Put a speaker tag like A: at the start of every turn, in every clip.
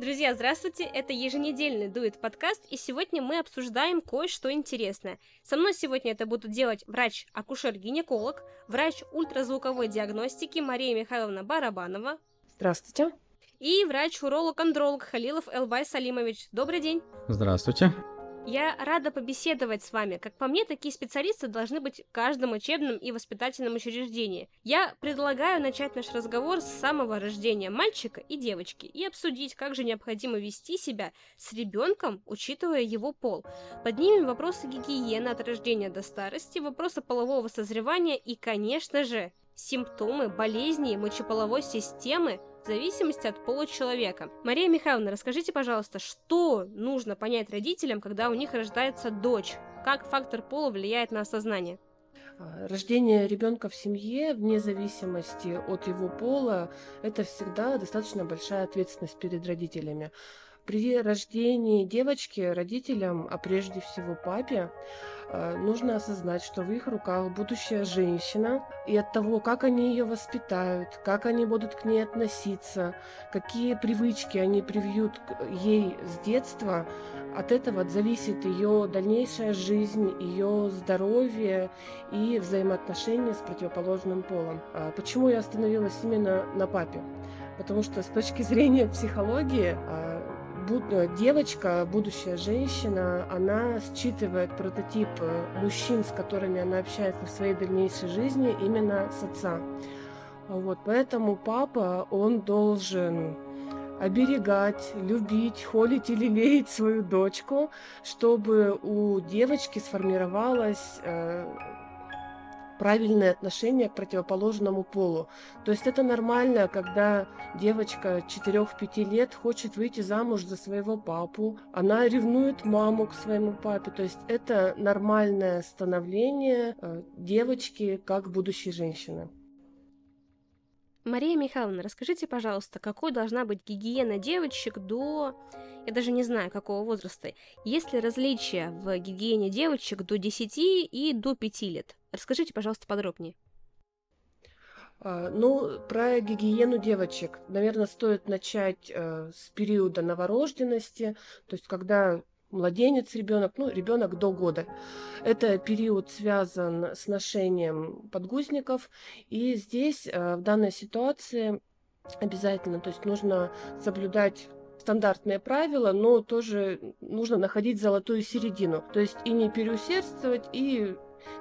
A: Друзья, здравствуйте! Это еженедельный дует подкаст, и сегодня мы обсуждаем кое-что интересное. Со мной сегодня это будут делать врач-акушер-гинеколог, врач ультразвуковой диагностики Мария Михайловна Барабанова.
B: Здравствуйте.
A: И врач-уролог-андролог Халилов Элбай Салимович. Добрый день.
C: Здравствуйте.
A: Я рада побеседовать с вами. Как по мне, такие специалисты должны быть в каждом учебном и воспитательном учреждении. Я предлагаю начать наш разговор с самого рождения мальчика и девочки и обсудить, как же необходимо вести себя с ребенком, учитывая его пол. Поднимем вопросы гигиены от рождения до старости, вопросы полового созревания и, конечно же, симптомы болезней мочеполовой системы в зависимости от пола человека. Мария Михайловна, расскажите, пожалуйста, что нужно понять родителям, когда у них рождается дочь? Как фактор пола влияет на осознание?
B: А, рождение ребенка в семье, вне зависимости от его пола, это всегда достаточно большая ответственность перед родителями. При рождении девочки родителям, а прежде всего папе, э, нужно осознать, что в их руках будущая женщина, и от того, как они ее воспитают, как они будут к ней относиться, какие привычки они привьют ей с детства, от этого зависит ее дальнейшая жизнь, ее здоровье и взаимоотношения с противоположным полом. А почему я остановилась именно на папе? Потому что с точки зрения психологии а, Э, девочка, будущая женщина, она считывает прототип э, мужчин, с которыми она общается в своей дальнейшей жизни, именно с отца. Вот, поэтому папа, он должен оберегать, любить, холить или лелеять свою дочку, чтобы у девочки сформировалась э, правильное отношение к противоположному полу. То есть это нормально, когда девочка 4-5 лет хочет выйти замуж за своего папу, она ревнует маму к своему папе. То есть это нормальное становление э, девочки как будущей женщины.
A: Мария Михайловна, расскажите, пожалуйста, какой должна быть гигиена девочек до... Я даже не знаю, какого возраста. Есть ли различия в гигиене девочек до 10 и до 5 лет? Расскажите, пожалуйста, подробнее.
B: А, ну, про гигиену девочек, наверное, стоит начать э, с периода новорожденности, то есть когда младенец ребенок, ну, ребенок до года. Это период связан с ношением подгузников, и здесь э, в данной ситуации обязательно, то есть нужно соблюдать стандартные правила, но тоже нужно находить золотую середину. То есть и не переусердствовать, и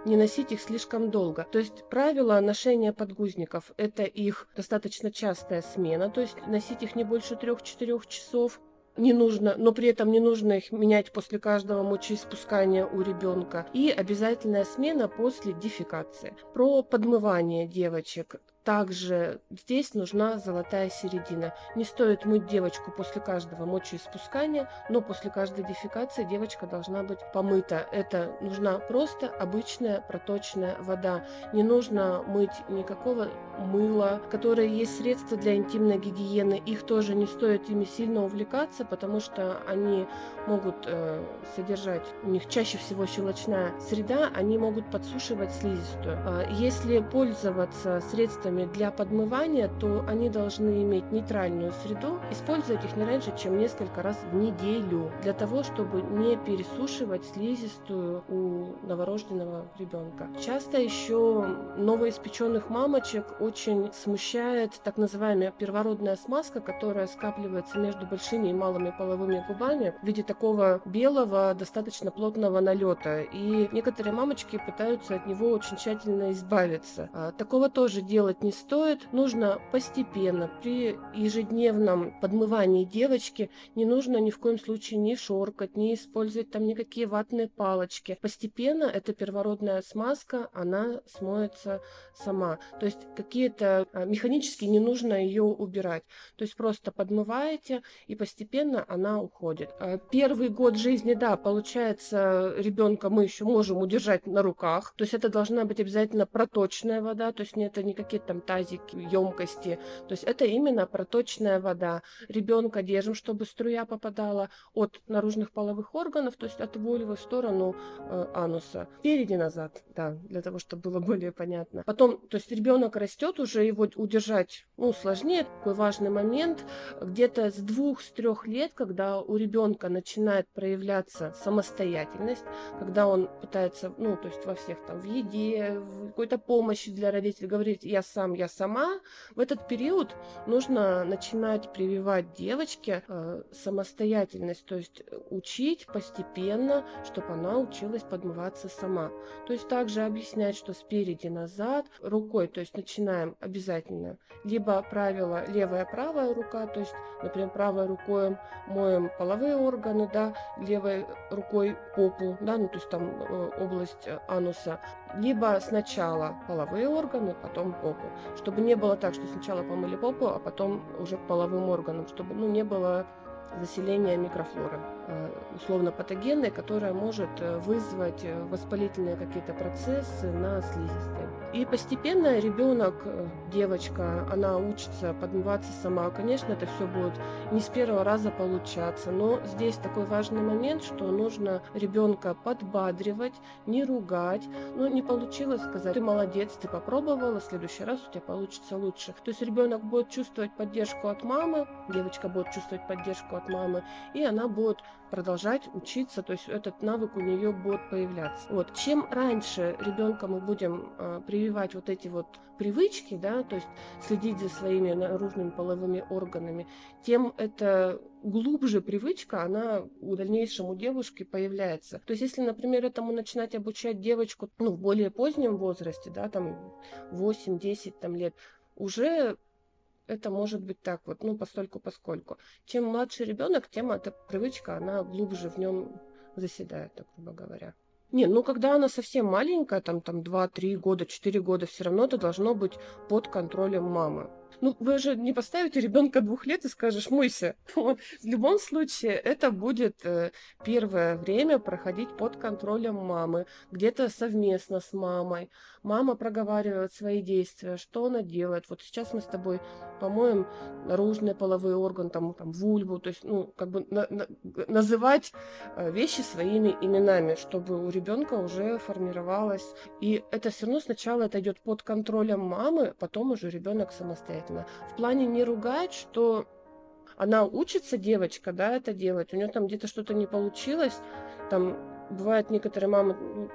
B: не носить их слишком долго. То есть правило ношения подгузников – это их достаточно частая смена, то есть носить их не больше 3-4 часов, не нужно, но при этом не нужно их менять после каждого мочеиспускания у ребенка. И обязательная смена после дефекации. Про подмывание девочек. Также здесь нужна золотая середина. Не стоит мыть девочку после каждого мочеиспускания, но после каждой дефекации девочка должна быть помыта. Это нужна просто обычная проточная вода. Не нужно мыть никакого мыла, которые есть средства для интимной гигиены. Их тоже не стоит ими сильно увлекаться, потому что они могут э, содержать, у них чаще всего щелочная среда, они могут подсушивать слизистую. Э, если пользоваться средствами для подмывания, то они должны иметь нейтральную среду, использовать их не раньше, чем несколько раз в неделю, для того, чтобы не пересушивать слизистую у новорожденного ребенка. Часто еще новоиспеченных мамочек очень смущает так называемая первородная смазка, которая скапливается между большими и малыми половыми губами в виде такого белого, достаточно плотного налета. И некоторые мамочки пытаются от него очень тщательно избавиться. А, такого тоже делать не стоит. Нужно постепенно, при ежедневном подмывании девочки, не нужно ни в коем случае не шоркать, не использовать там никакие ватные палочки. Постепенно эта первородная смазка, она смоется сама. То есть какие какие-то а, механически не нужно ее убирать. То есть просто подмываете, и постепенно она уходит. А, первый год жизни, да, получается, ребенка мы еще можем удержать на руках. То есть это должна быть обязательно проточная вода, то есть это не какие-то там тазики, емкости. То есть это именно проточная вода. Ребенка держим, чтобы струя попадала от наружных половых органов, то есть от вульвы в сторону э, ануса. Впереди назад, да, для того, чтобы было более понятно. Потом, то есть ребенок растет, уже его удержать, ну, сложнее. Такой важный момент. Где-то с двух, с трех лет, когда у ребенка начинает проявляться самостоятельность, когда он пытается, ну, то есть во всех там, в еде, в какой-то помощи для родителей, говорить «я сам, я сама», в этот период нужно начинать прививать девочке э, самостоятельность, то есть учить постепенно, чтобы она училась подмываться сама. То есть также объяснять, что спереди назад, рукой, то есть начинаем обязательно. Либо правило левая-правая рука, то есть, например, правой рукой моем половые органы, да, левой рукой попу, да, ну то есть там э, область ануса, либо сначала половые органы, потом попу, чтобы не было так, что сначала помыли попу, а потом уже половым органам, чтобы ну, не было заселения микрофлоры, э, условно патогенной, которая может э, вызвать э, воспалительные какие-то процессы на слизистой. И постепенно ребенок, девочка, она учится подмываться сама. Конечно, это все будет не с первого раза получаться, но здесь такой важный момент, что нужно ребенка подбадривать, не ругать. Ну, не получилось сказать, ты молодец, ты попробовала, в следующий раз у тебя получится лучше. То есть ребенок будет чувствовать поддержку от мамы, девочка будет чувствовать поддержку от мамы, и она будет продолжать учиться, то есть этот навык у нее будет появляться. Вот. Чем раньше ребенка мы будем э, прививать вот эти вот привычки, да, то есть следить за своими наружными половыми органами, тем это глубже привычка, она у дальнейшем у девушки появляется. То есть, если, например, этому начинать обучать девочку ну, в более позднем возрасте, да, там 8-10 там, лет, уже это может быть так вот, ну, постольку поскольку. Чем младший ребенок, тем эта привычка, она глубже в нем заседает, так грубо говоря. Не, ну когда она совсем маленькая, там, там 2-3 года, 4 года, все равно это должно быть под контролем мамы. Ну, вы же не поставите ребенка двух лет и скажешь, мойся. В любом случае, это будет э, первое время проходить под контролем мамы, где-то совместно с мамой. Мама проговаривает свои действия, что она делает. Вот сейчас мы с тобой помоем наружный половой орган, там, там вульву, то есть, ну, как бы на, на, называть э, вещи своими именами, чтобы у ребенка уже формировалось. И это все равно сначала это идет под контролем мамы, потом уже ребенок самостоятельно обязательно. В плане не ругать, что она учится, девочка, да, это делать, у нее там где-то что-то не получилось, там бывает некоторые мамы,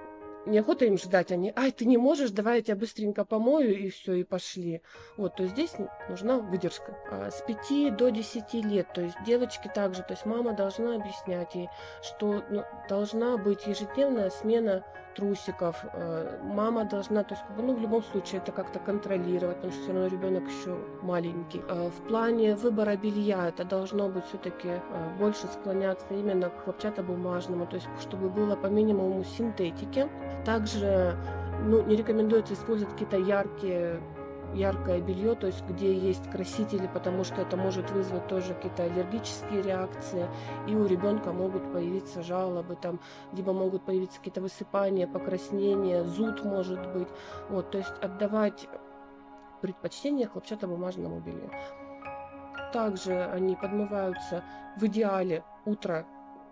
B: неохота им ждать, они, ай, ты не можешь, давай я тебя быстренько помою, и все, и пошли. Вот, то есть здесь нужна выдержка. А с 5 до 10 лет, то есть девочки также, то есть мама должна объяснять ей, что ну, должна быть ежедневная смена трусиков. Э, мама должна, то есть, ну, в любом случае это как-то контролировать, потому что все равно ребенок еще маленький. Э, в плане выбора белья это должно быть все-таки э, больше склоняться именно к хлопчатобумажному, то есть, чтобы было по минимуму синтетики. Также ну, не рекомендуется использовать какие-то яркие яркое белье, то есть где есть красители, потому что это может вызвать тоже какие-то аллергические реакции, и у ребенка могут появиться жалобы, там, либо могут появиться какие-то высыпания, покраснения, зуд может быть. Вот, то есть отдавать предпочтение хлопчатобумажному белью. Также они подмываются в идеале утро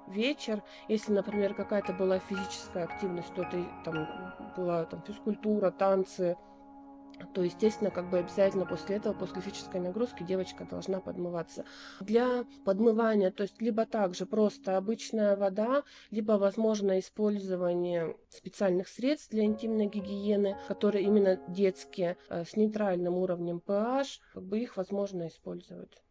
B: вечер. Если, например, какая-то была физическая активность, то это там была там, физкультура, танцы, то, естественно, как бы обязательно после этого, после физической нагрузки, девочка должна подмываться. Для подмывания, то есть либо также просто обычная вода, либо возможно использование специальных средств для интимной гигиены, которые именно детские, э, с нейтральным уровнем pH, как бы их возможно использовать.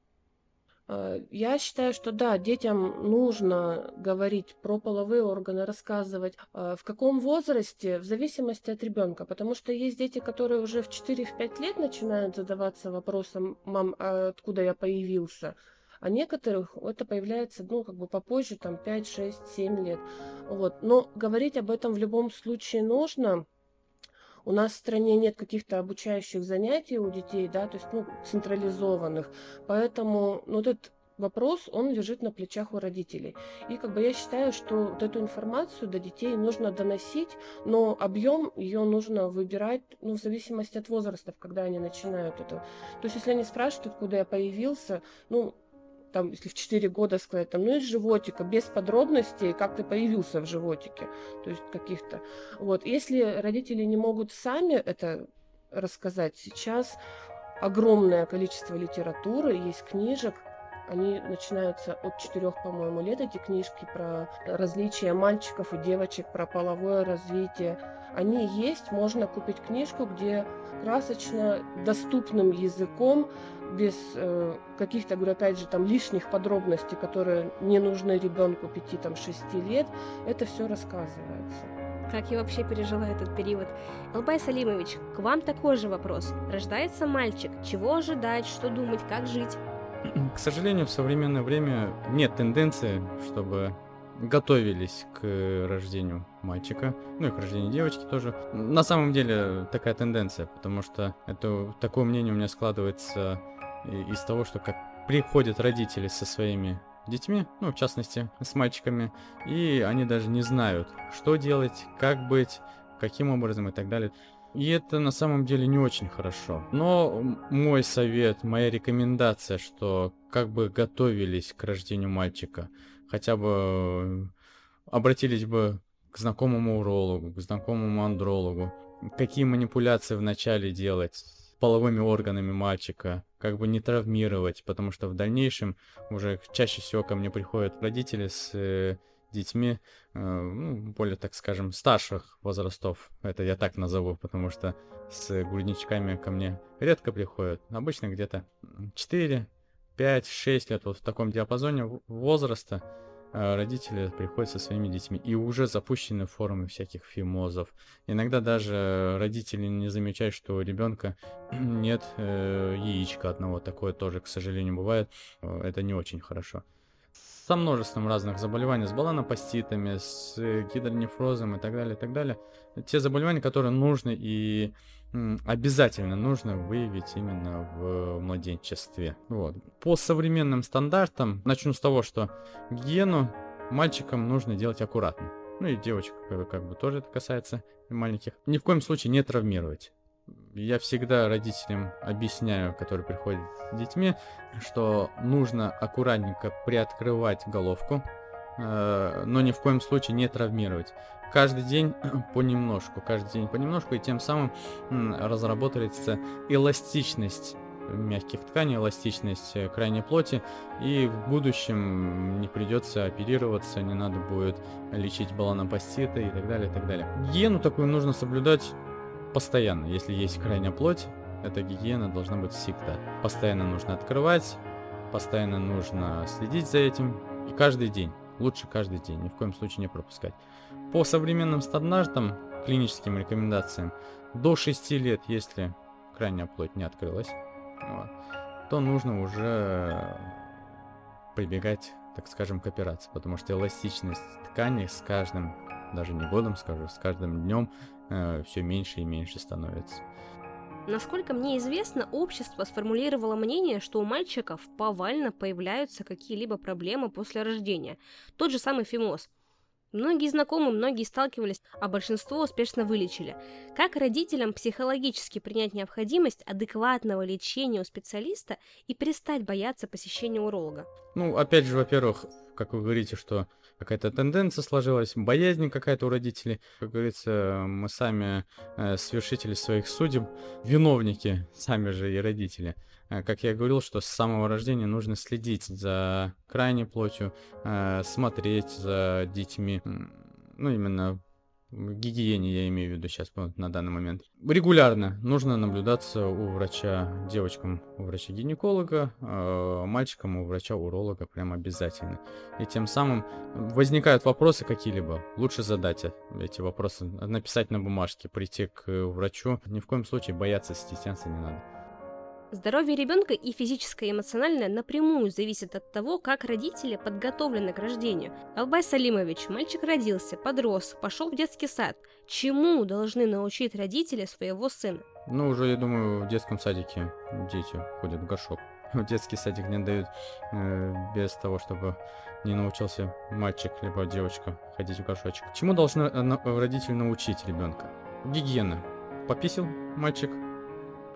B: Э, я считаю, что да, детям нужно говорить про половые органы, рассказывать. Э, в каком возрасте, в зависимости от ребенка. Потому что есть дети, которые уже в 4-5 лет начинают задаваться вопросом, мам, а откуда я появился? А некоторых это появляется, ну, как бы попозже, там, 5, 6, 7 лет. Вот. Но говорить об этом в любом случае нужно, у нас в стране нет каких-то обучающих занятий у детей, да, то есть, ну, централизованных. Поэтому, ну, этот вопрос, он лежит на плечах у родителей. И как бы я считаю, что вот эту информацию до детей нужно доносить, но объем ее нужно выбирать ну, в зависимости от возраста, когда они начинают это. То есть если они спрашивают, откуда я появился, ну, там, если в 4 года сказать, там, ну, из животика, без подробностей, как ты появился в животике, то есть каких-то. Вот, если родители не могут сами это рассказать, сейчас огромное количество литературы, есть книжек, они начинаются от четырех, по-моему, лет, эти книжки про различия мальчиков и девочек, про половое развитие. Они есть, можно купить книжку, где красочно, доступным языком, без э, каких-то, говорю, опять же, там лишних подробностей, которые не нужны ребенку 5-6 лет, это все рассказывается.
A: Как я вообще пережила этот период? Албай Салимович, к вам такой же вопрос. Рождается мальчик, чего ожидать, что думать, как жить?
C: К сожалению, в современное время нет тенденции, чтобы готовились к рождению мальчика, ну и к рождению девочки тоже. На самом деле такая тенденция, потому что это такое мнение у меня складывается из того, что как приходят родители со своими детьми, ну, в частности, с мальчиками, и они даже не знают, что делать, как быть, каким образом и так далее. И это на самом деле не очень хорошо. Но мой совет, моя рекомендация, что как бы готовились к рождению мальчика, хотя бы обратились бы к знакомому урологу, к знакомому андрологу, какие манипуляции вначале делать половыми органами мальчика, как бы не травмировать, потому что в дальнейшем уже чаще всего ко мне приходят родители с э, детьми, э, ну, более, так скажем, старших возрастов. Это я так назову, потому что с грудничками ко мне редко приходят. Обычно где-то 4, 5, 6 лет, вот в таком диапазоне возраста родители приходят со своими детьми. И уже запущены формы всяких фимозов. Иногда даже родители не замечают, что у ребенка нет э, яичка одного. Такое тоже, к сожалению, бывает. Э, это не очень хорошо со множеством разных заболеваний, с баланопаститами, с гидронефрозом и так далее, и так далее. Те заболевания, которые нужно и обязательно нужно выявить именно в младенчестве. Вот. По современным стандартам, начну с того, что гигиену мальчикам нужно делать аккуратно. Ну и девочек как бы тоже это касается маленьких. Ни в коем случае не травмировать я всегда родителям объясняю, которые приходят с детьми, что нужно аккуратненько приоткрывать головку, э, но ни в коем случае не травмировать. Каждый день понемножку, каждый день понемножку, и тем самым разработается эластичность мягких тканей, эластичность э, крайней плоти, и в будущем не придется оперироваться, не надо будет лечить баланопаститы и так далее, и так далее. Гигиену такую нужно соблюдать постоянно. Если есть крайняя плоть, эта гигиена должна быть всегда. Постоянно нужно открывать, постоянно нужно следить за этим. И каждый день. Лучше каждый день, ни в коем случае не пропускать. По современным стандартам, клиническим рекомендациям, до 6 лет, если крайняя плоть не открылась, вот, то нужно уже прибегать, так скажем, к операции, потому что эластичность ткани с каждым, даже не годом скажу, с каждым днем э, все меньше и меньше становится.
A: Насколько мне известно, общество сформулировало мнение, что у мальчиков повально появляются какие-либо проблемы после рождения. Тот же самый фимоз. Многие знакомые, многие сталкивались, а большинство успешно вылечили. Как родителям психологически принять необходимость адекватного лечения у специалиста и перестать бояться посещения уролога?
C: Ну, опять же, во-первых, как вы говорите, что какая-то тенденция сложилась, боязнь какая-то у родителей. Как говорится, мы сами э, свершители своих судеб, виновники, сами же и родители. Э, как я говорил, что с самого рождения нужно следить за крайней плотью, э, смотреть за детьми, ну, именно гигиене я имею в виду сейчас на данный момент. Регулярно нужно наблюдаться у врача, девочкам у врача-гинеколога, э, мальчикам у врача-уролога прям обязательно. И тем самым возникают вопросы какие-либо, лучше задать эти вопросы, написать на бумажке, прийти к врачу. Ни в коем случае бояться, стесняться не надо.
A: Здоровье ребенка и физическое и эмоциональное напрямую зависит от того, как родители подготовлены к рождению. Албай Салимович, мальчик родился, подрос, пошел в детский сад. Чему должны научить родители своего сына?
C: Ну, уже, я думаю, в детском садике дети ходят в горшок. в детский садик не дают э, без того, чтобы не научился мальчик либо девочка ходить в горшочек. Чему должны э, родители научить ребенка? Гигиена. Пописил мальчик,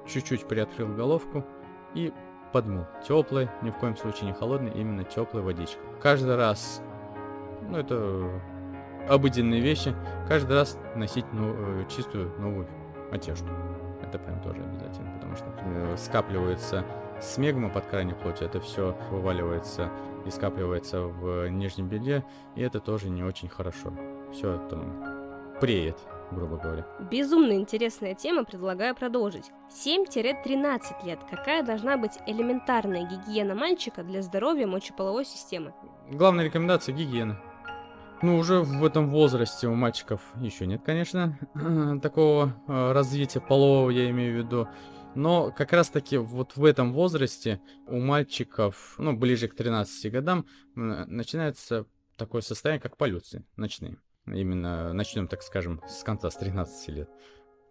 C: чуть-чуть приоткрыл головку и подмыл. Теплой, ни в коем случае не холодной, именно теплой водичкой. Каждый раз, ну это обыденные вещи, каждый раз носить ну, э, чистую новую одежду. Это прям тоже обязательно, потому что э, скапливается смегма под крайней плоти, это все вываливается и скапливается в нижнем белье, и это тоже не очень хорошо. Все там преет, грубо говоря.
A: Безумно интересная тема, предлагаю продолжить. 7-13 лет. Какая должна быть элементарная гигиена мальчика для здоровья мочеполовой системы?
C: Главная рекомендация – гигиена. Ну, уже в этом возрасте у мальчиков еще нет, конечно, такого э, развития полового, я имею в виду. Но как раз-таки вот в этом возрасте у мальчиков, ну, ближе к 13 годам, начинается такое состояние, как полюции ночные. Именно начнем, так скажем, с конца, с 13 лет.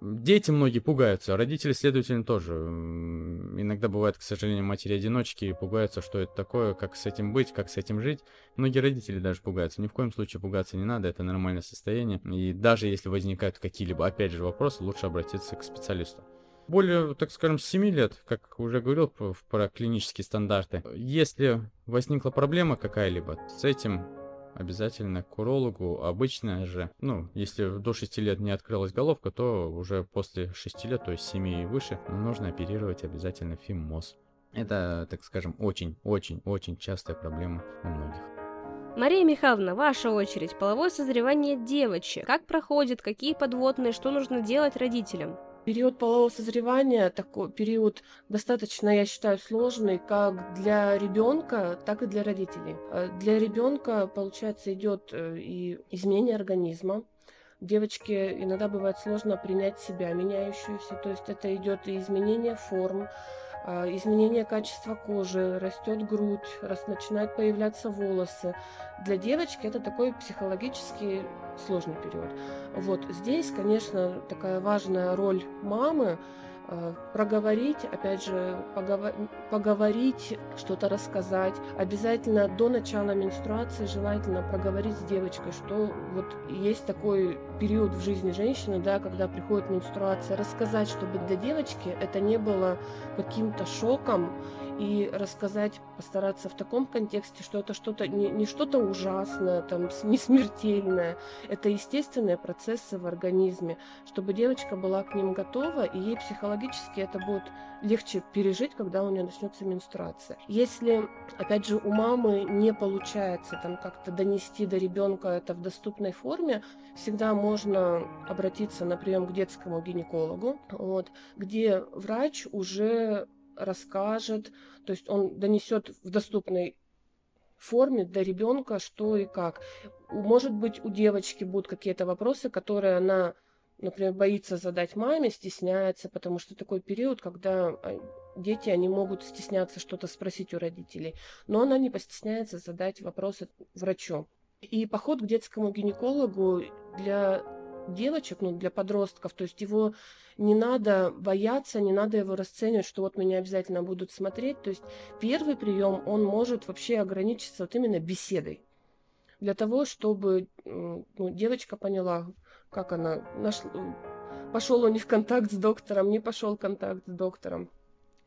C: Дети многие пугаются, родители, следовательно, тоже. Иногда бывает, к сожалению, матери-одиночки пугаются, что это такое, как с этим быть, как с этим жить. Многие родители даже пугаются. Ни в коем случае пугаться не надо, это нормальное состояние. И даже если возникают какие-либо, опять же, вопросы, лучше обратиться к специалисту. Более, так скажем, 7 лет, как уже говорил про клинические стандарты, если возникла проблема какая-либо с этим, обязательно к урологу. Обычно же, ну, если до 6 лет не открылась головка, то уже после 6 лет, то есть 7 и выше, нужно оперировать обязательно фимоз. Это, так скажем, очень-очень-очень частая проблема у многих.
A: Мария Михайловна, ваша очередь. Половое созревание девочек. Как проходит, какие подводные, что нужно делать родителям?
B: Период полового созревания такой период достаточно, я считаю, сложный как для ребенка, так и для родителей. Э, для ребенка, получается, идет э, и изменение организма. Девочке иногда бывает сложно принять себя меняющуюся, то есть это идет и изменение форм, изменение качества кожи, растет грудь, раз начинают появляться волосы. Для девочки это такой психологически сложный период. Вот здесь, конечно, такая важная роль мамы проговорить, опять же, поговор... поговорить, что-то рассказать. Обязательно до начала менструации желательно проговорить с девочкой, что вот есть такой период в жизни женщины, да, когда приходит менструация, рассказать, чтобы для девочки это не было каким-то шоком, и рассказать, постараться в таком контексте, что это что-то не, не что-то ужасное, там, не смертельное, это естественные процессы в организме, чтобы девочка была к ним готова, и ей психологически это будет легче пережить, когда у нее начнется менструация. Если, опять же, у мамы не получается там как-то донести до ребенка это в доступной форме, всегда можно обратиться на прием к детскому гинекологу, вот, где врач уже расскажет, то есть он донесет в доступной форме для ребенка, что и как. Может быть, у девочки будут какие-то вопросы, которые она, например, боится задать маме, стесняется, потому что такой период, когда а, дети, они могут стесняться что-то спросить у родителей, но она не постесняется задать вопросы врачу. И поход к детскому гинекологу для девочек, ну, для подростков, то есть его не надо бояться, не надо его расценивать, что вот меня обязательно будут смотреть. То есть первый прием, он может вообще ограничиться вот именно беседой. Для того, чтобы ну, девочка поняла, как она нашла, пошел у них контакт с доктором, не пошел контакт с доктором.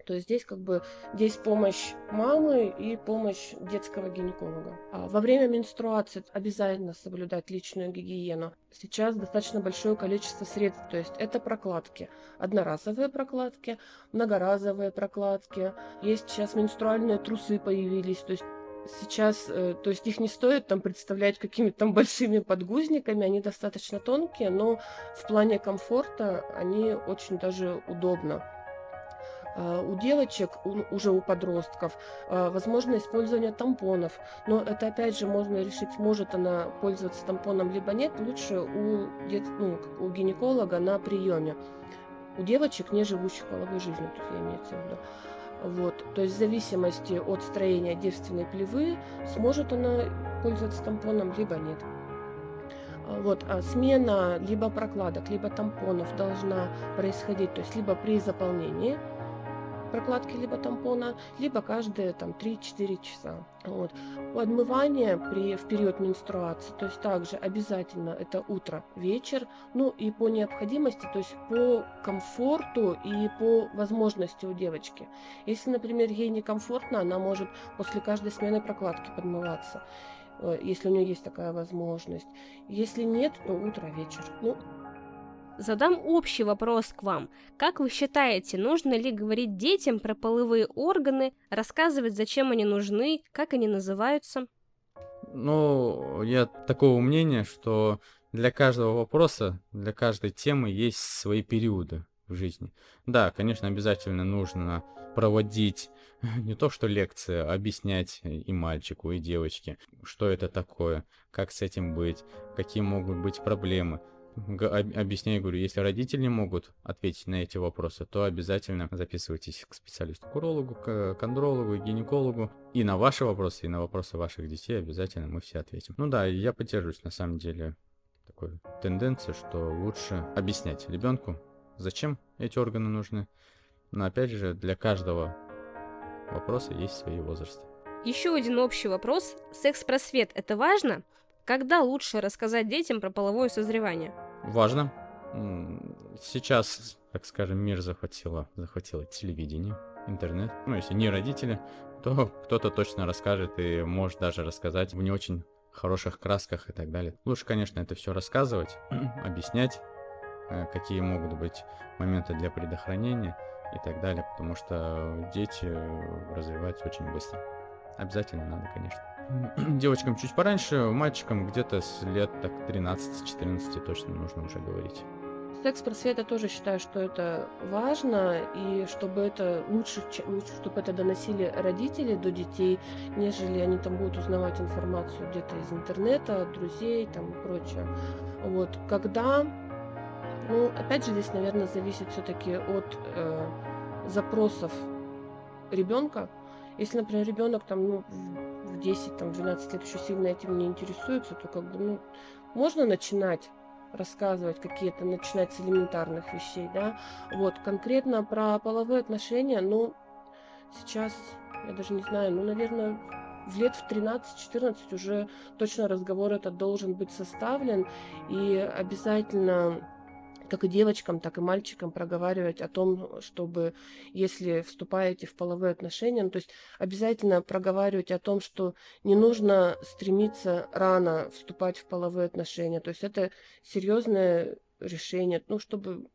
B: То есть здесь как бы здесь помощь мамы и помощь детского гинеколога. А во время менструации обязательно соблюдать личную гигиену. Сейчас достаточно большое количество средств, то есть это прокладки, одноразовые прокладки, многоразовые прокладки. Есть сейчас менструальные трусы появились, то есть сейчас, э, то есть их не стоит там представлять какими-то там большими подгузниками, они достаточно тонкие, но в плане комфорта они очень даже удобно. А, у девочек, уже у подростков, а, возможно использование тампонов. Но это опять же можно решить, может она пользоваться тампоном либо нет, лучше у, ну, у гинеколога на приеме. У девочек, не живущих половой жизнью, тут я имею в виду. Вот, то есть в зависимости от строения девственной плевы, сможет она пользоваться тампоном, либо нет. А, вот, а смена либо прокладок, либо тампонов должна происходить, то есть либо при заполнении прокладки либо тампона, либо каждые там 3-4 часа. Вот. Подмывание при, в период менструации, то есть также обязательно это утро, вечер, ну и по необходимости, то есть по комфорту и по возможности у девочки. Если, например, ей некомфортно, она может после каждой смены прокладки подмываться э, если у нее есть такая возможность. Если нет, то утро, вечер. Ну,
A: Задам общий вопрос к вам. Как вы считаете, нужно ли говорить детям про половые органы, рассказывать, зачем они нужны, как они называются?
C: Ну, я такого мнения, что для каждого вопроса, для каждой темы есть свои периоды в жизни. Да, конечно, обязательно нужно проводить не то что лекции, а объяснять и мальчику, и девочке, что это такое, как с этим быть, какие могут быть проблемы объясняю, говорю, если родители не могут ответить на эти вопросы, то обязательно записывайтесь к специалисту, к урологу, к кондрологу, гинекологу. И на ваши вопросы, и на вопросы ваших детей обязательно мы все ответим. Ну да, я поддерживаюсь на самом деле такой тенденции, что лучше объяснять ребенку, зачем эти органы нужны. Но опять же, для каждого вопроса есть свои возрасты.
A: Еще один общий вопрос. Секс-просвет – это важно? Когда лучше рассказать детям про половое созревание?
C: Важно. Сейчас, так скажем, мир захватило, захватило телевидение, интернет. Ну, если не родители, то кто-то точно расскажет и может даже рассказать в не очень хороших красках и так далее. Лучше, конечно, это все рассказывать, объяснять, э, какие могут быть моменты для предохранения и так далее, потому что дети развиваются очень быстро. Обязательно надо, конечно. девочкам чуть пораньше, мальчикам где-то с лет так 13-14 точно нужно уже говорить.
B: Секс-просвета тоже считаю, что это важно, и чтобы это лучше, чтобы это доносили родители до детей, нежели они там будут узнавать информацию где-то из интернета, друзей там и прочее. Вот. Когда, ну, опять же, здесь, наверное, зависит все-таки от э, запросов ребенка. Если, например, ребенок там, ну, в 10, там, 12 лет еще сильно этим не интересуется, то как бы, ну, можно начинать рассказывать какие-то, начинать с элементарных вещей, да. Вот, конкретно про половые отношения, ну, сейчас, я даже не знаю, ну, наверное, в лет в 13-14 уже точно разговор этот должен быть составлен, и обязательно как и девочкам, так и мальчикам проговаривать о том, чтобы, если вступаете в половые отношения, ну, то есть обязательно проговаривать о том, что не нужно стремиться рано вступать в половые отношения. То есть это серьезное решение, ну, чтобы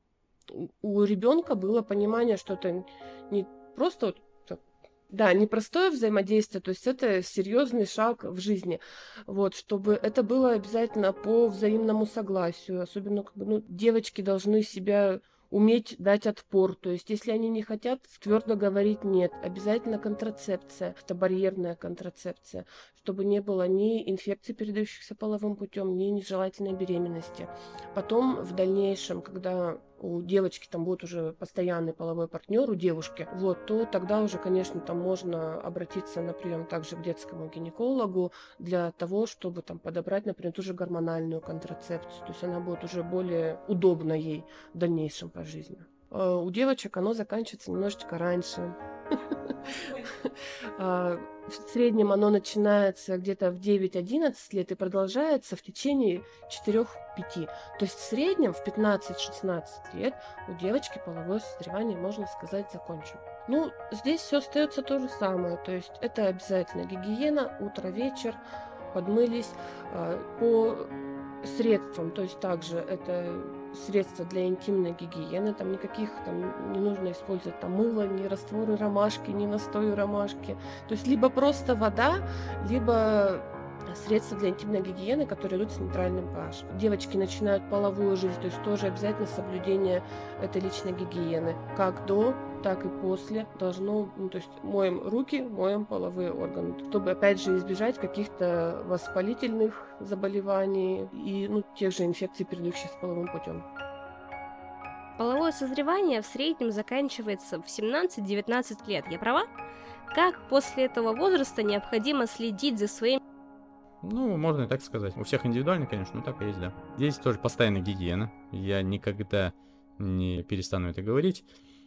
B: у ребенка было понимание, что это не просто вот да, непростое взаимодействие, то есть это серьезный шаг в жизни. Вот, чтобы это было обязательно по взаимному согласию. Особенно, как бы, ну, девочки должны себя уметь дать отпор. То есть, если они не хотят, твердо говорить нет. Обязательно контрацепция, это барьерная контрацепция, чтобы не было ни инфекций, передающихся половым путем, ни нежелательной беременности. Потом в дальнейшем, когда у девочки там будет уже постоянный половой партнер у девушки, вот, то тогда уже, конечно, там можно обратиться на прием также к детскому гинекологу для того, чтобы там подобрать, например, ту же гормональную контрацепцию. То есть она будет уже более удобна ей в дальнейшем по жизни. А у девочек оно заканчивается немножечко раньше. А, в среднем оно начинается где-то в 9-11 лет и продолжается в течение 4-5. То есть в среднем в 15-16 лет у девочки половое созревание, можно сказать, закончено. Ну, здесь все остается то же самое. То есть это обязательно гигиена, утро-вечер, подмылись. А, по средствам, то есть также это средства для интимной гигиены, там никаких там не нужно использовать там мыло, ни растворы ромашки, ни настои ромашки. То есть либо просто вода, либо средства для интимной гигиены, которые идут с нейтральным pH. Девочки начинают половую жизнь, то есть тоже обязательно соблюдение этой личной гигиены, как до, так и после должно, ну, то есть моем руки, моем половые органы, чтобы опять же избежать каких-то воспалительных заболеваний и ну, тех же инфекций, передающихся половым путем.
A: Половое созревание в среднем заканчивается в 17-19 лет, я права? Как после этого возраста необходимо следить за своим
C: ну, можно и так сказать. У всех индивидуально, конечно, но так и есть, да. Здесь тоже постоянная гигиена. Я никогда не перестану это говорить.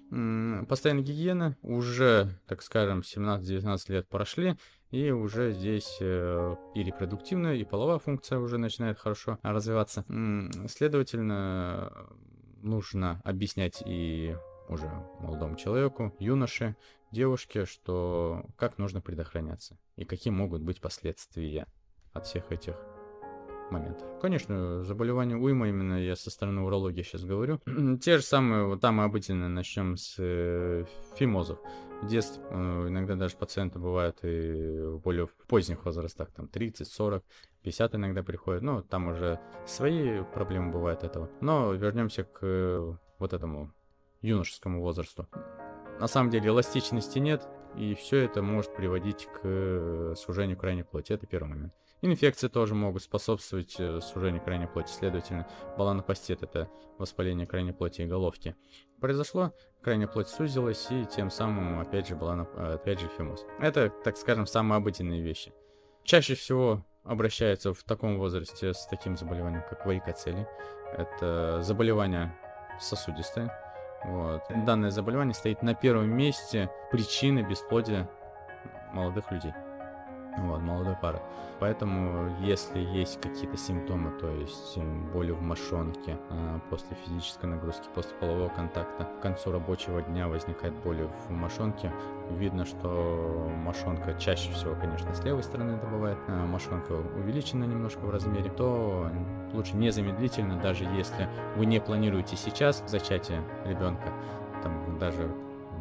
C: Постоянная гигиена уже, так скажем, 17-19 лет прошли, и уже здесь э, и репродуктивная, и половая функция уже начинает хорошо развиваться. Следовательно, нужно объяснять и уже молодому человеку, юноше, девушке, что как нужно предохраняться и какие могут быть последствия от всех этих моментов. Конечно, заболевания уйма, именно я со стороны урологии сейчас говорю. Те же самые, вот там мы обычно начнем с э, фимозов. В детстве э, иногда даже пациенты бывают и в более поздних возрастах, там 30, 40, 50 иногда приходят. Ну, там уже свои проблемы бывают этого. Но вернемся к э, вот этому юношескому возрасту. На самом деле эластичности нет, и все это может приводить к э, сужению крайней плоти. Это первый момент. Инфекции тоже могут способствовать э, сужению крайней плоти. Следовательно, баланопастит – это воспаление крайней плоти и головки. Произошло, крайняя плоть сузилась, и тем самым, опять же, баланов, опять же, фимоз. Это, так скажем, самые обыденные вещи. Чаще всего обращаются в таком возрасте с таким заболеванием, как варикоцелий. Это заболевание сосудистое. Вот. Данное заболевание стоит на первом месте причины бесплодия молодых людей вот, молодой пары. Поэтому, если есть какие-то симптомы, то есть боли в мошонке а, после физической нагрузки, после полового контакта, к концу рабочего дня возникает боли в мошонке, видно, что мошонка чаще всего, конечно, с левой стороны это бывает, а мошонка увеличена немножко в размере, то лучше незамедлительно, даже если вы не планируете сейчас зачатие ребенка, там даже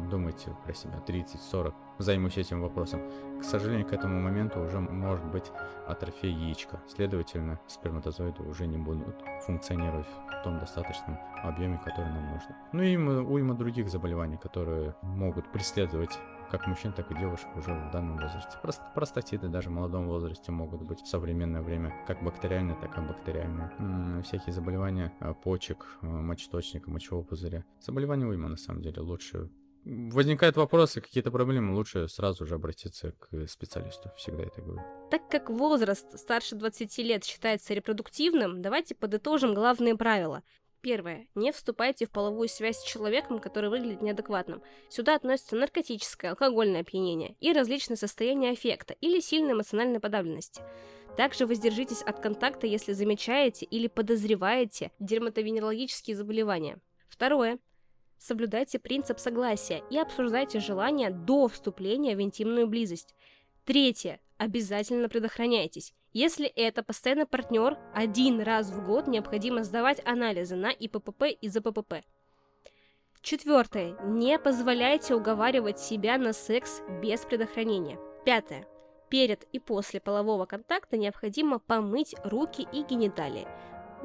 C: думайте про себя 30-40, займусь этим вопросом. К сожалению, к этому моменту уже может быть атрофия яичка. Следовательно, сперматозоиды уже не будут функционировать в том достаточном объеме, который нам нужно. Ну и уйма других заболеваний, которые могут преследовать как мужчин, так и девушек уже в данном возрасте. Прост, простатиты даже в молодом возрасте могут быть в современное время как бактериальные, так и бактериальные. Всякие заболевания а, почек, а, мочеточника, мочевого пузыря. Заболевания уйма на самом деле лучше возникают вопросы, какие-то проблемы, лучше сразу же обратиться к специалисту. Всегда это говорю.
A: Так как возраст старше 20 лет считается репродуктивным, давайте подытожим главные правила. Первое. Не вступайте в половую связь с человеком, который выглядит неадекватным. Сюда относятся наркотическое, алкогольное опьянение и различные состояния аффекта или сильной эмоциональной подавленности. Также воздержитесь от контакта, если замечаете или подозреваете дерматовенерологические заболевания. Второе. Соблюдайте принцип согласия и обсуждайте желания до вступления в интимную близость. Третье. Обязательно предохраняйтесь. Если это постоянный партнер, один раз в год необходимо сдавать анализы на ИППП и ЗППП. Четвертое. Не позволяйте уговаривать себя на секс без предохранения. Пятое. Перед и после полового контакта необходимо помыть руки и гениталии.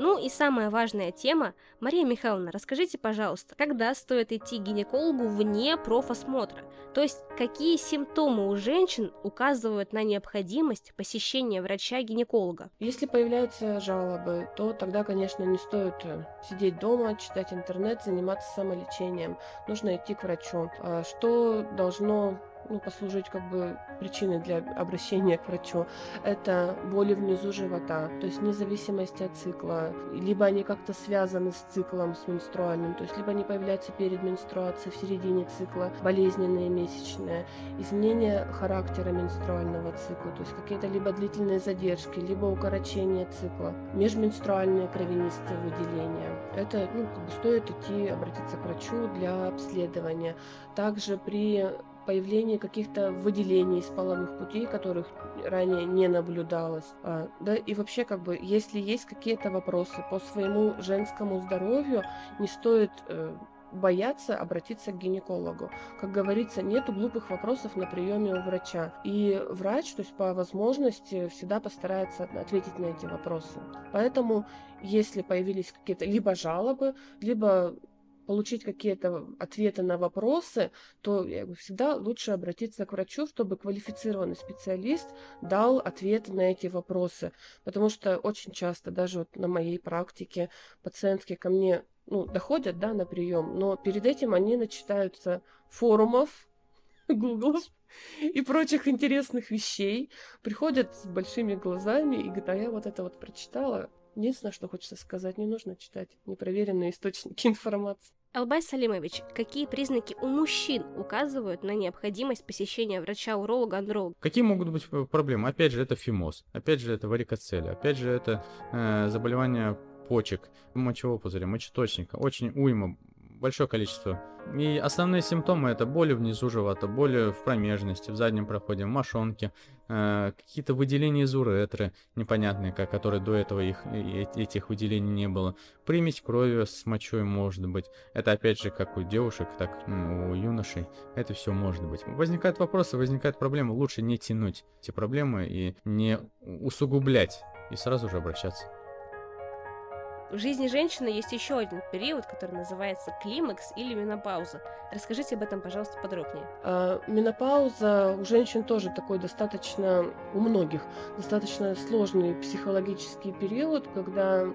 A: Ну и самая важная тема. Мария Михайловна, расскажите, пожалуйста, когда стоит идти к гинекологу вне профосмотра? То есть, какие симптомы у женщин указывают на необходимость посещения врача-гинеколога?
B: Если появляются жалобы, то тогда, конечно, не стоит э, сидеть дома, читать интернет, заниматься самолечением. Нужно идти к врачу. А что должно ну, послужить как бы причиной для обращения к врачу, это боли внизу живота, то есть вне зависимости от цикла, либо они как-то связаны с циклом, с менструальным, то есть либо они появляются перед менструацией, в середине цикла, болезненные месячные, изменение характера менструального цикла, то есть какие-то либо длительные задержки, либо укорочение цикла, межменструальные кровянистые выделения. Это ну, как бы стоит идти обратиться к врачу для обследования. Также при появление каких-то выделений из половых путей, которых ранее не наблюдалось. А, да, и вообще, как бы, если есть какие-то вопросы по своему женскому здоровью, не стоит э, бояться обратиться к гинекологу. Как говорится, нету глупых вопросов на приеме у врача. И врач, то есть по возможности, всегда постарается ответить на эти вопросы. Поэтому, если появились какие-то либо жалобы, либо получить какие-то ответы на вопросы, то всегда лучше обратиться к врачу, чтобы квалифицированный специалист дал ответы на эти вопросы. Потому что очень часто, даже вот на моей практике, пациентки ко мне ну, доходят да, на прием, но перед этим они начитаются форумов, гуглов и прочих интересных вещей, приходят с большими глазами и говорят, а я вот это вот прочитала, Единственное, что хочется сказать, не нужно читать непроверенные источники информации.
A: Албай Салимович, какие признаки у мужчин указывают на необходимость посещения врача-уролога-андролога?
C: Какие могут быть э, проблемы? Опять же, это фимоз, опять же, это варикоцель, опять же, это э, заболевание почек, мочевого пузыря, мочеточника. Очень уйма большое количество. И основные симптомы это боли внизу живота, боли в промежности, в заднем проходе, в мошонке, э, какие-то выделения из уретры непонятные, как, которые до этого их, этих выделений не было. Примесь крови с мочой может быть. Это опять же как у девушек, так ну, у юношей. Это все может быть. Возникают вопросы, возникают проблемы. Лучше не тянуть эти проблемы и не усугублять. И сразу же обращаться.
A: В жизни женщины есть еще один период, который называется климакс или менопауза. Расскажите об этом, пожалуйста, подробнее.
B: А, менопауза у женщин тоже такой достаточно, у многих, достаточно сложный психологический период, когда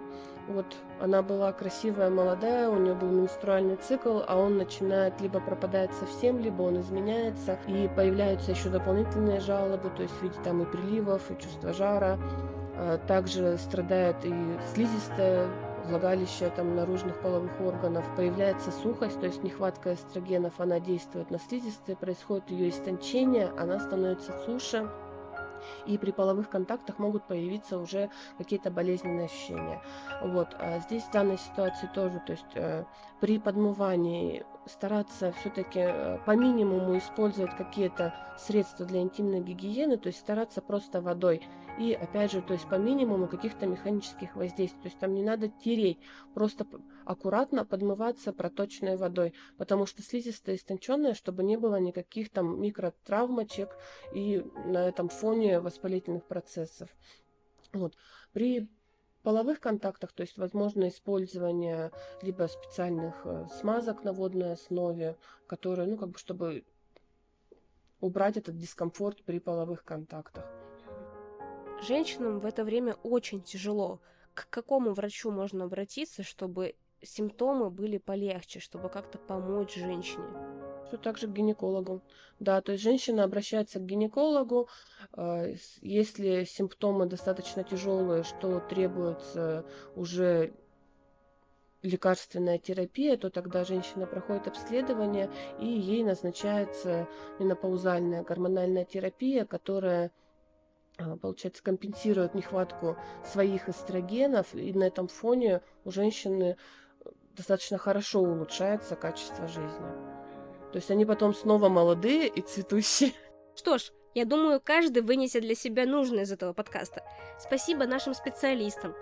B: вот она была красивая, молодая, у нее был менструальный цикл, а он начинает либо пропадать совсем, либо он изменяется, и появляются еще дополнительные жалобы, то есть в виде там и приливов, и чувства жара. А, также страдает и слизистая влагалища, там, наружных половых органов, появляется сухость, то есть нехватка эстрогенов, она действует на слизистые, происходит ее истончение, она становится суше, и при половых контактах могут появиться уже какие-то болезненные ощущения. Вот. А здесь в данной ситуации тоже, то есть э, при подмывании стараться все-таки э, по минимуму использовать какие-то средства для интимной гигиены, то есть стараться просто водой и опять же, то есть по минимуму каких-то механических воздействий. То есть там не надо тереть, просто аккуратно подмываться проточной водой, потому что слизистая истонченная, чтобы не было никаких там микротравмочек и на этом фоне воспалительных процессов. Вот. При половых контактах, то есть возможно использование либо специальных э, смазок на водной основе, которые, ну, как бы, чтобы убрать этот дискомфорт при половых контактах.
A: Женщинам в это время очень тяжело. К какому врачу можно обратиться, чтобы симптомы были полегче, чтобы как-то помочь женщине?
B: Все так же к гинекологу. Да, то есть женщина обращается к гинекологу, э, если симптомы достаточно тяжелые, что требуется уже лекарственная терапия, то тогда женщина проходит обследование, и ей назначается менопаузальная гормональная терапия, которая а, получается, компенсирует нехватку своих эстрогенов, и на этом фоне у женщины э, достаточно хорошо улучшается качество жизни. То есть они потом снова молодые и цветущие.
A: Что ж, я думаю, каждый вынесет для себя нужное из этого подкаста. Спасибо нашим специалистам.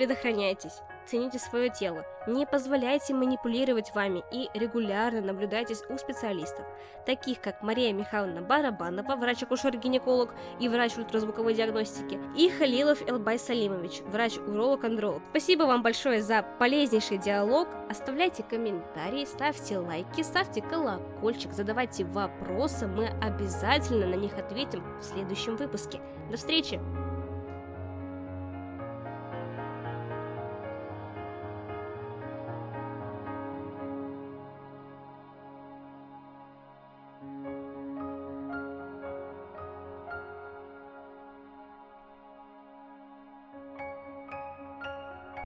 A: Предохраняйтесь цените свое тело, не позволяйте манипулировать вами и регулярно наблюдайтесь у специалистов, таких как Мария Михайловна Барабанова, врач-акушер-гинеколог и врач ультразвуковой диагностики, и Халилов Элбай Салимович, врач-уролог-андролог. Спасибо вам большое за полезнейший диалог. Оставляйте комментарии, ставьте лайки, ставьте колокольчик, задавайте вопросы, мы обязательно на них ответим в следующем выпуске. До встречи!